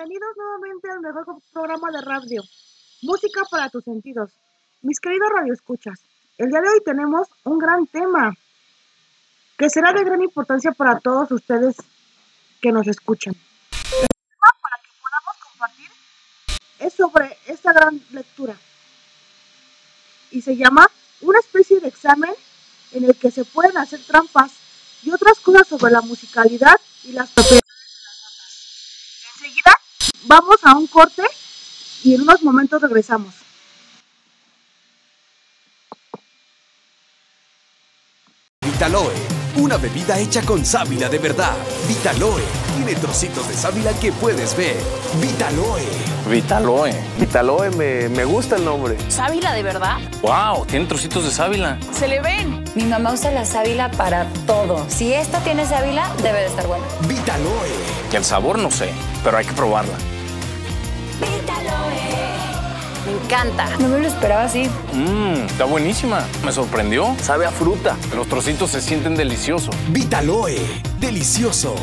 Bienvenidos nuevamente al mejor programa de radio, Música para tus sentidos. Mis queridos radioescuchas, el día de hoy tenemos un gran tema que será de gran importancia para todos ustedes que nos escuchan. El tema para que podamos compartir es sobre esta gran lectura y se llama una especie de examen en el que se pueden hacer trampas y otras cosas sobre la musicalidad y las propiedades de las notas. Enseguida vamos a un corte y en unos momentos regresamos. Vitaloe, una bebida hecha con sábila de verdad. Vitaloe tiene trocitos de sábila que puedes ver. Vitaloe. Vitaloe. Vitaloe, me, me gusta el nombre. ¿Sábila de verdad? ¡Wow! Tiene trocitos de sábila. ¡Se le ven! Mi mamá usa la sábila para todo. Si esta tiene sábila, debe de estar buena. Vitaloe. Que el sabor no sé, pero hay que probarla. Encanta. No me lo esperaba así. Mmm, está buenísima. Me sorprendió. Sabe a fruta. Los trocitos se sienten deliciosos. Vitaloe. Delicioso.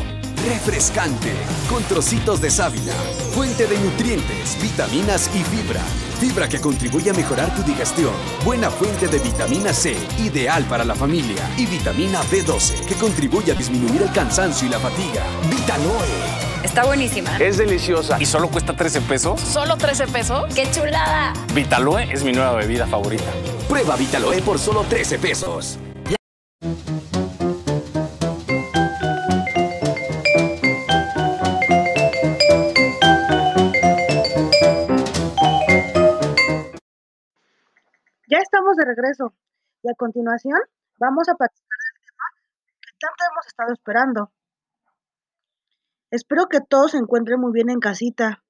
Refrescante. Con trocitos de sábila. Fuente de nutrientes, vitaminas y fibra. Fibra que contribuye a mejorar tu digestión. Buena fuente de vitamina C, ideal para la familia. Y vitamina B12, que contribuye a disminuir el cansancio y la fatiga. Vitaloe. Está buenísima. Es deliciosa. ¿Y solo cuesta 13 pesos? ¿Solo 13 pesos? ¡Qué chulada! Vitaloe es mi nueva bebida favorita. Prueba Vitaloe por solo 13 pesos. Ya estamos de regreso y a continuación vamos a platicar del tema que tanto hemos estado esperando. Espero que todos se encuentren muy bien en casita.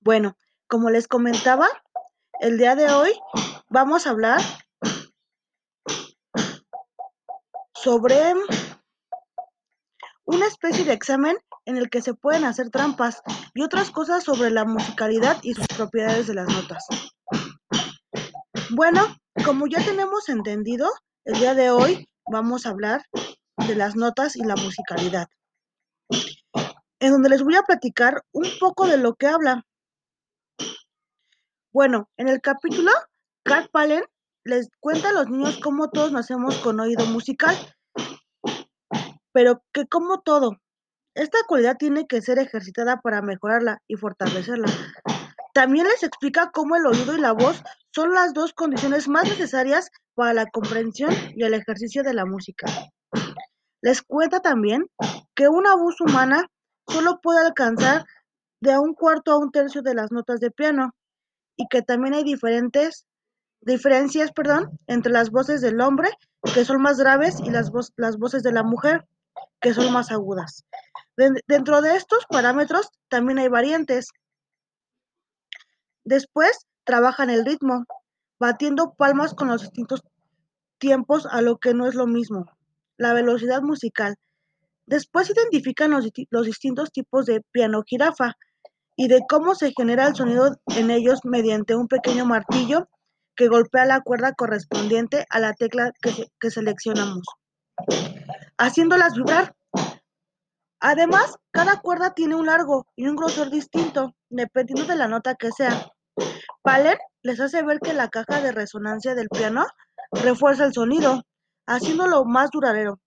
Bueno, como les comentaba, el día de hoy vamos a hablar sobre una especie de examen en el que se pueden hacer trampas y otras cosas sobre la musicalidad y sus propiedades de las notas. Bueno, como ya tenemos entendido, el día de hoy vamos a hablar de las notas y la musicalidad, en donde les voy a platicar un poco de lo que habla. Bueno, en el capítulo, Carl Palen les cuenta a los niños cómo todos nacemos con oído musical, pero que como todo, esta cualidad tiene que ser ejercitada para mejorarla y fortalecerla. También les explica cómo el oído y la voz son las dos condiciones más necesarias para la comprensión y el ejercicio de la música. Les cuenta también que una voz humana solo puede alcanzar de un cuarto a un tercio de las notas de piano y que también hay diferentes diferencias, perdón, entre las voces del hombre que son más graves y las, las voces de la mujer que son más agudas. De dentro de estos parámetros también hay variantes. Después trabajan el ritmo, batiendo palmas con los distintos tiempos a lo que no es lo mismo. La velocidad musical. Después identifican los, distintos tipos de piano jirafa y de cómo se genera el sonido en ellos mediante un pequeño martillo que golpea la cuerda correspondiente a la tecla que, que seleccionamos, haciéndolas vibrar. Además, cada cuerda tiene un largo y un grosor distinto, dependiendo de la nota que sea. Paler les hace ver que la caja de resonancia del piano refuerza el sonido, haciéndolo más duradero.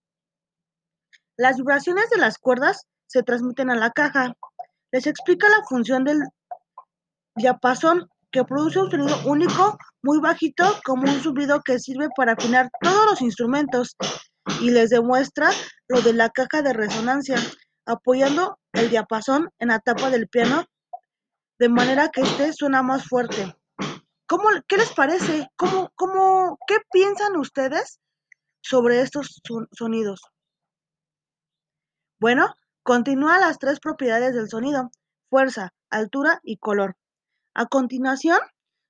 Las vibraciones de las cuerdas se transmiten a la caja. Les explica la función del diapasón, que produce un sonido único, muy bajito, como un subido que sirve para afinar todos los instrumentos. Y les demuestra lo de la caja de resonancia, apoyando el diapasón en la tapa del piano de manera que este suena más fuerte. ¿Cómo, ¿Qué les parece? ¿Cómo, cómo, ¿Qué piensan ustedes sobre estos son, sonidos? Bueno, continúa las tres propiedades del sonido, fuerza, altura y color. A continuación,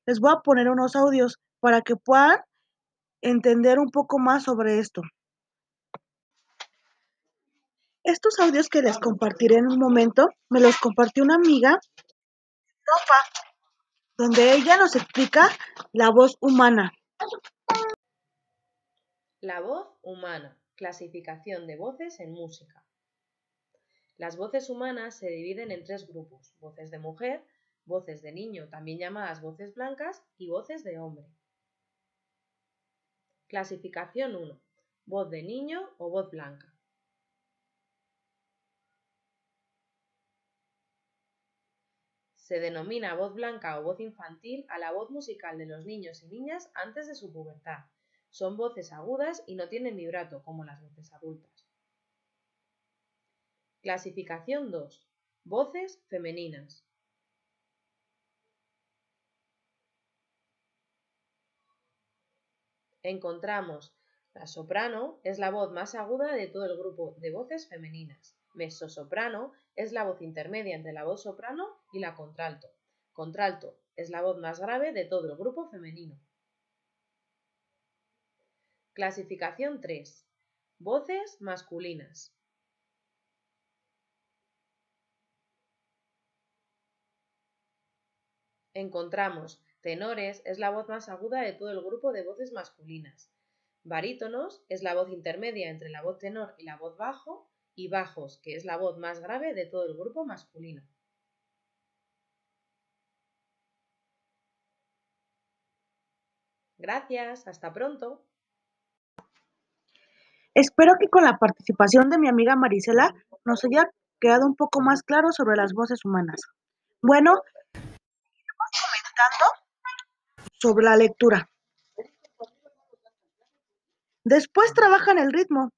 les voy a poner unos audios para que puedan entender un poco más sobre esto. Estos audios que les compartiré en un momento, me los compartió una amiga, Ropa, donde ella nos explica la voz humana. La voz humana, clasificación de voces en música. Las voces humanas se dividen en tres grupos, voces de mujer, voces de niño, también llamadas voces blancas, y voces de hombre. Clasificación 1. Voz de niño o voz blanca. Se denomina voz blanca o voz infantil a la voz musical de los niños y niñas antes de su pubertad. Son voces agudas y no tienen vibrato como las voces adultas. Clasificación 2. Voces femeninas. Encontramos la soprano es la voz más aguda de todo el grupo de voces femeninas. Mezzosoprano es la voz intermedia entre la voz soprano y la contralto. Contralto es la voz más grave de todo el grupo femenino. Clasificación 3. Voces masculinas. Encontramos tenores es la voz más aguda de todo el grupo de voces masculinas. Barítonos es la voz intermedia entre la voz tenor y la voz bajo y bajos, que es la voz más grave de todo el grupo masculino. Gracias, hasta pronto. Espero que con la participación de mi amiga Marisela nos haya quedado un poco más claro sobre las voces humanas. Bueno, seguimos comentando sobre la lectura. Después trabajan el ritmo,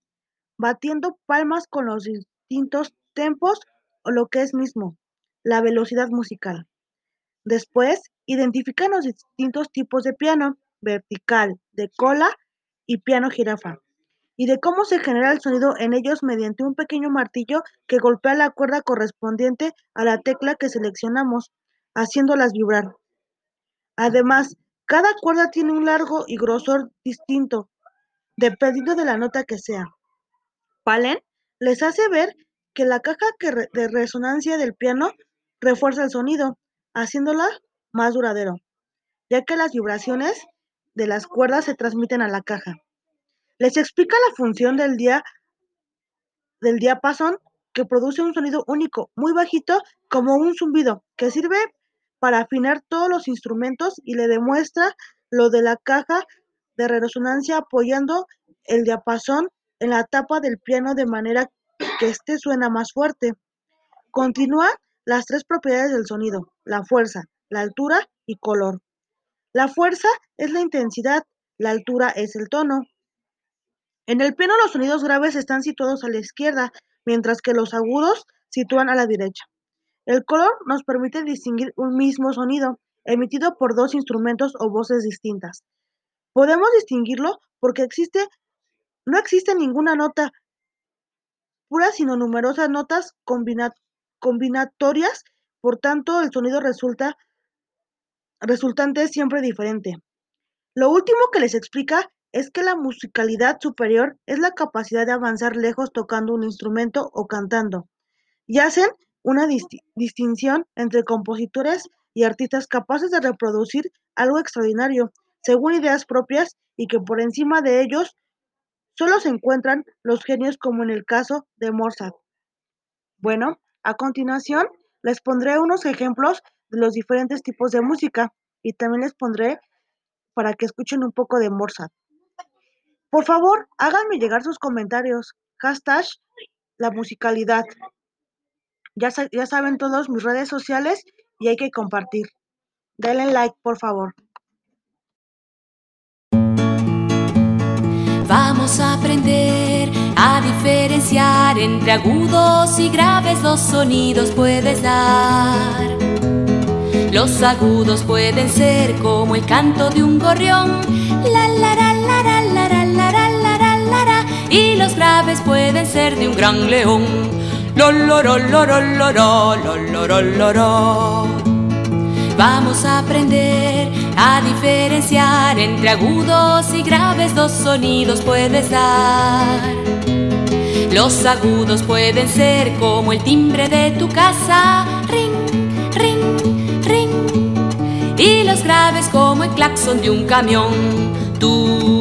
batiendo palmas con los distintos tempos o lo que es mismo, la velocidad musical. Después, identifican los distintos tipos de piano, vertical, de cola y piano jirafa, y de cómo se genera el sonido en ellos mediante un pequeño martillo que golpea la cuerda correspondiente a la tecla que seleccionamos, haciéndolas vibrar. Además, cada cuerda tiene un largo y grosor distinto, dependiendo de la nota que sea. Palen les hace ver que la caja de resonancia del piano refuerza el sonido, haciéndola más duradero, ya que las vibraciones de las cuerdas se transmiten a la caja. Les explica la función del día del diapasón que produce un sonido único, muy bajito, como un zumbido, que sirve para afinar todos los instrumentos y le demuestra lo de la caja de resonancia apoyando el diapasón en la tapa del piano de manera que éste suena más fuerte. Continúa las tres propiedades del sonido, la fuerza, la altura y color. La fuerza es la intensidad, la altura es el tono. En el piano los sonidos graves están situados a la izquierda, mientras que los agudos sitúan a la derecha. El color nos permite distinguir un mismo sonido, emitido por dos instrumentos o voces distintas. Podemos distinguirlo porque existe, no existe ninguna nota pura, sino numerosas notas combinatorias, por tanto el sonido resulta resultante es siempre diferente. Lo último que les explica es que la musicalidad superior es la capacidad de avanzar lejos tocando un instrumento o cantando, y hacen una distinción entre compositores y artistas capaces de reproducir algo extraordinario, según ideas propias y que por encima de ellos solo se encuentran los genios como en el caso de Mozart. Bueno, a continuación les pondré unos ejemplos de los diferentes tipos de música y también les pondré para que escuchen un poco de Mozart. Por favor, háganme llegar sus comentarios. Hashtag la musicalidad. Ya, ya saben todos mis redes sociales y hay que compartir. Denle like, por favor. Vamos a aprender a diferenciar entre agudos y graves los sonidos puedes dar. Los agudos pueden ser como el canto de un gorrión. La la la la la la. la y los graves pueden ser de un gran león. Vamos a aprender a diferenciar entre agudos y graves dos sonidos puedes dar. Los agudos pueden ser como el timbre de tu casa, ring, ring, ring. Y los graves como el claxon de un camión, tú.